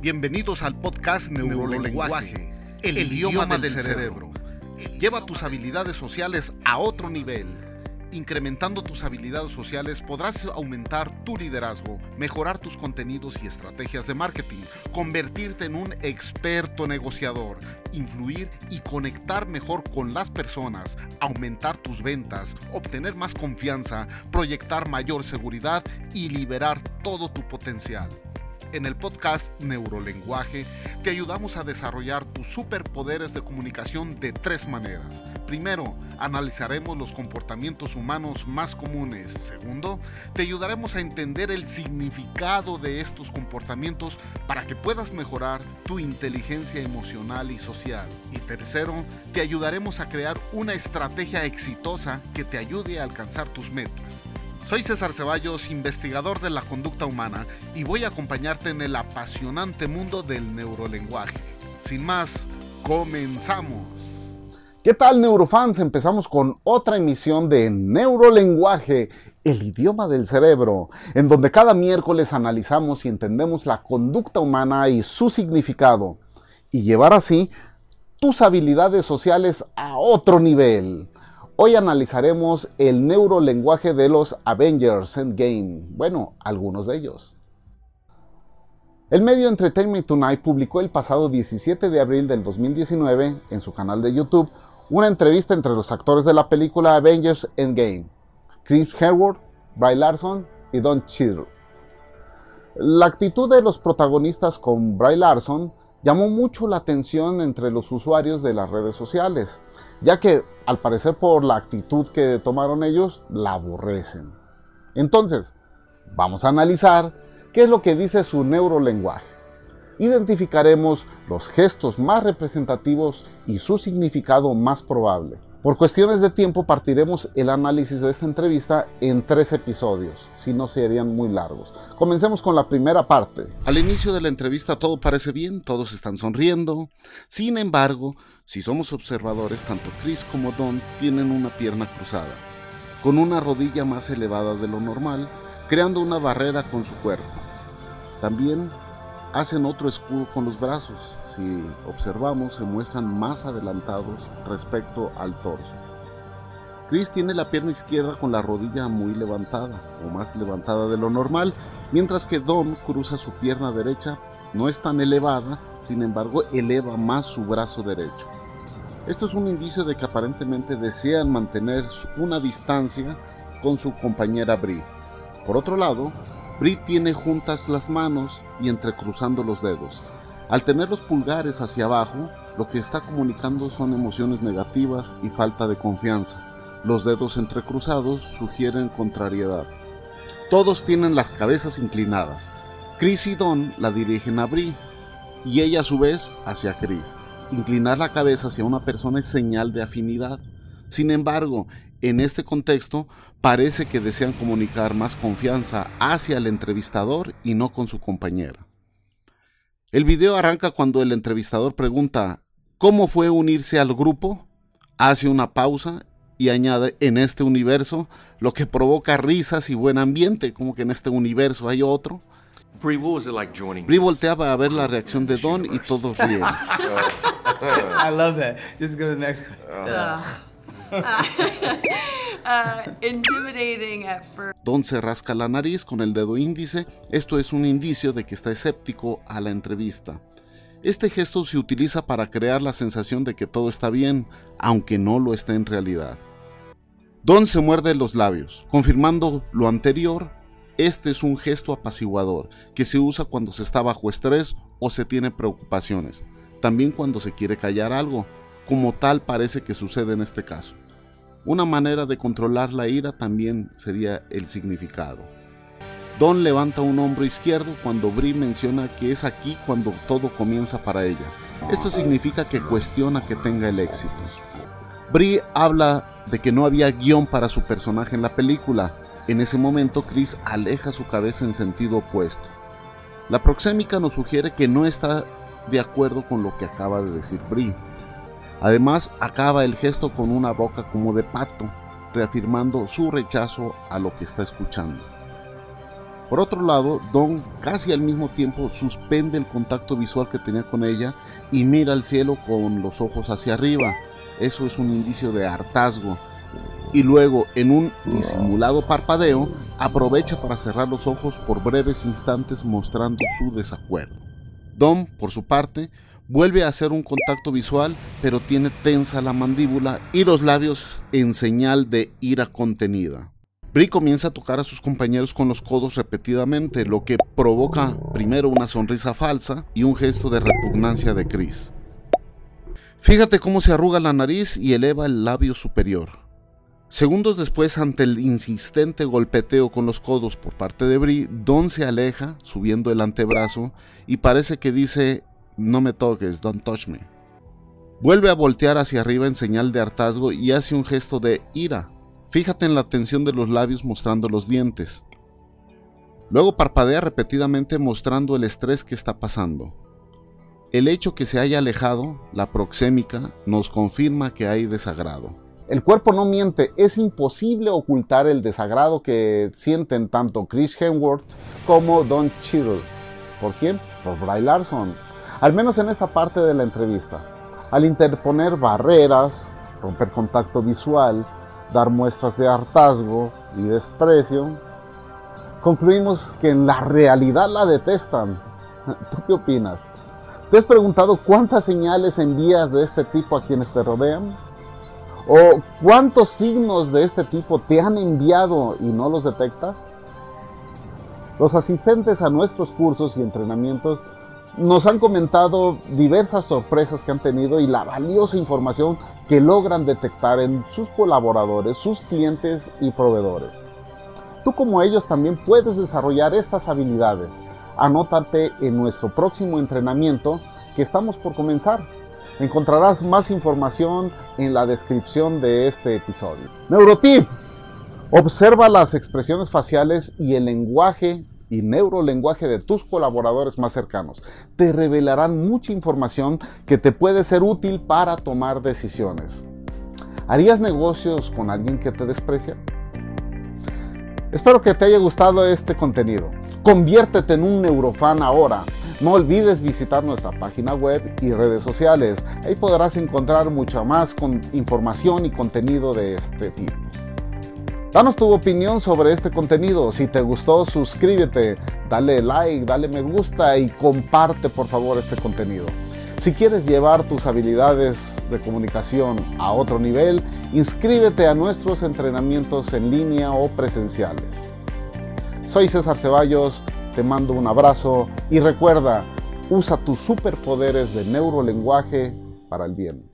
Bienvenidos al podcast Neurolenguaje, el, idioma, del, cerebro. Lleva tus habilidades sociales a otro nivel. Incrementando tus habilidades sociales podrás aumentar tu liderazgo, mejorar tus contenidos y estrategias de marketing, convertirte en un experto negociador, influir y conectar mejor con las personas, aumentar tus ventas, obtener más confianza, proyectar mayor seguridad y liberar todo tu potencial. En el podcast Neurolenguaje te ayudamos a desarrollar tus superpoderes de comunicación de tres maneras. Primero, analizaremos los comportamientos humanos más comunes. Segundo, te ayudaremos a entender el significado de estos comportamientos para que puedas mejorar tu inteligencia emocional y social. Y tercero, te ayudaremos a crear una estrategia exitosa que te ayude a alcanzar tus metas. Soy César Ceballos, investigador de la conducta humana, y voy a acompañarte en el apasionante mundo del neurolenguaje. Sin más, comenzamos. ¿Qué tal neurofans? Empezamos con otra emisión de Neurolenguaje, el idioma del cerebro, en donde cada miércoles analizamos y entendemos la conducta humana y su significado, y llevar así tus habilidades sociales a otro nivel. Hoy analizaremos el neurolenguaje de los Avengers Endgame. Bueno, algunos de ellos. El medio Entertainment Tonight publicó el pasado 17 de abril del 2019 en su canal de YouTube una entrevista entre los actores de la película Avengers Endgame, Chris Hemsworth, Bry Larson y Don Cheadle. La actitud de los protagonistas con Bry Larson llamó mucho la atención entre los usuarios de las redes sociales, ya que al parecer por la actitud que tomaron ellos, la aborrecen. Entonces, vamos a analizar qué es lo que dice su neurolenguaje. Identificaremos los gestos más representativos y su significado más probable. Por cuestiones de tiempo partiremos el análisis de esta entrevista en tres episodios, si no serían muy largos. Comencemos con la primera parte. Al inicio de la entrevista todo parece bien, todos están sonriendo. Sin embargo, si somos observadores, tanto Chris como Don tienen una pierna cruzada, con una rodilla más elevada de lo normal, creando una barrera con su cuerpo. También hacen otro escudo con los brazos. Si observamos, se muestran más adelantados respecto al torso. Chris tiene la pierna izquierda con la rodilla muy levantada o más levantada de lo normal, mientras que Don cruza su pierna derecha, no es tan elevada, sin embargo eleva más su brazo derecho. Esto es un indicio de que aparentemente desean mantener una distancia con su compañera Brie. Por otro lado, Brie tiene juntas las manos y entrecruzando los dedos. Al tener los pulgares hacia abajo, lo que está comunicando son emociones negativas y falta de confianza. Los dedos entrecruzados sugieren contrariedad. Todos tienen las cabezas inclinadas. Chris y Don la dirigen a Brie y ella a su vez hacia Chris. Inclinar la cabeza hacia una persona es señal de afinidad. Sin embargo, en este contexto, parece que desean comunicar más confianza hacia el entrevistador y no con su compañera. El video arranca cuando el entrevistador pregunta ¿Cómo fue unirse al grupo? Hace una pausa y añade en este universo, lo que provoca risas y buen ambiente, como que en este universo hay otro. Brie volteaba a ver la reacción de Don y todos ríen. I love that. Just go to the next Uh, Don se rasca la nariz con el dedo índice. Esto es un indicio de que está escéptico a la entrevista. Este gesto se utiliza para crear la sensación de que todo está bien, aunque no lo esté en realidad. Don se muerde los labios, confirmando lo anterior. Este es un gesto apaciguador que se usa cuando se está bajo estrés o se tiene preocupaciones, también cuando se quiere callar algo, como tal parece que sucede en este caso. Una manera de controlar la ira también sería el significado. Don levanta un hombro izquierdo cuando Brie menciona que es aquí cuando todo comienza para ella. Esto significa que cuestiona que tenga el éxito. Brie habla de que no había guion para su personaje en la película. En ese momento Chris aleja su cabeza en sentido opuesto. La proxémica nos sugiere que no está de acuerdo con lo que acaba de decir Brie. Además, acaba el gesto con una boca como de pato, reafirmando su rechazo a lo que está escuchando. Por otro lado, Don casi al mismo tiempo suspende el contacto visual que tenía con ella y mira al cielo con los ojos hacia arriba. Eso es un indicio de hartazgo. Y luego, en un disimulado parpadeo, aprovecha para cerrar los ojos por breves instantes mostrando su desacuerdo. Don, por su parte, vuelve a hacer un contacto visual, pero tiene tensa la mandíbula y los labios en señal de ira contenida. Brie comienza a tocar a sus compañeros con los codos repetidamente, lo que provoca primero una sonrisa falsa y un gesto de repugnancia de Chris. Fíjate cómo se arruga la nariz y eleva el labio superior. Segundos después, ante el insistente golpeteo con los codos por parte de Brie, Don se aleja, subiendo el antebrazo, y parece que dice, no me toques, don't touch me. Vuelve a voltear hacia arriba en señal de hartazgo y hace un gesto de ira, Fíjate en la tensión de los labios mostrando los dientes. Luego parpadea repetidamente mostrando el estrés que está pasando. El hecho que se haya alejado, la proxémica, nos confirma que hay desagrado. El cuerpo no miente, es imposible ocultar el desagrado que sienten tanto Chris Hemsworth como Don Cheadle. ¿Por quién? Por Bry Larson. Al menos en esta parte de la entrevista. Al interponer barreras, romper contacto visual, dar muestras de hartazgo y desprecio, concluimos que en la realidad la detestan. ¿Tú qué opinas? ¿Te has preguntado cuántas señales envías de este tipo a quienes te rodean? ¿O cuántos signos de este tipo te han enviado y no los detectas? Los asistentes a nuestros cursos y entrenamientos nos han comentado diversas sorpresas que han tenido y la valiosa información que logran detectar en sus colaboradores, sus clientes y proveedores. Tú como ellos también puedes desarrollar estas habilidades. Anótate en nuestro próximo entrenamiento que estamos por comenzar. Encontrarás más información en la descripción de este episodio. Neurotip. Observa las expresiones faciales y el lenguaje y neurolenguaje de tus colaboradores más cercanos. Te revelarán mucha información que te puede ser útil para tomar decisiones. ¿Harías negocios con alguien que te desprecia? Espero que te haya gustado este contenido. Conviértete en un neurofan ahora. No olvides visitar nuestra página web y redes sociales. Ahí podrás encontrar mucha más con información y contenido de este tipo. Danos tu opinión sobre este contenido. Si te gustó, suscríbete, dale like, dale me gusta y comparte por favor este contenido. Si quieres llevar tus habilidades de comunicación a otro nivel, inscríbete a nuestros entrenamientos en línea o presenciales. Soy César Ceballos, te mando un abrazo y recuerda, usa tus superpoderes de neurolenguaje para el bien.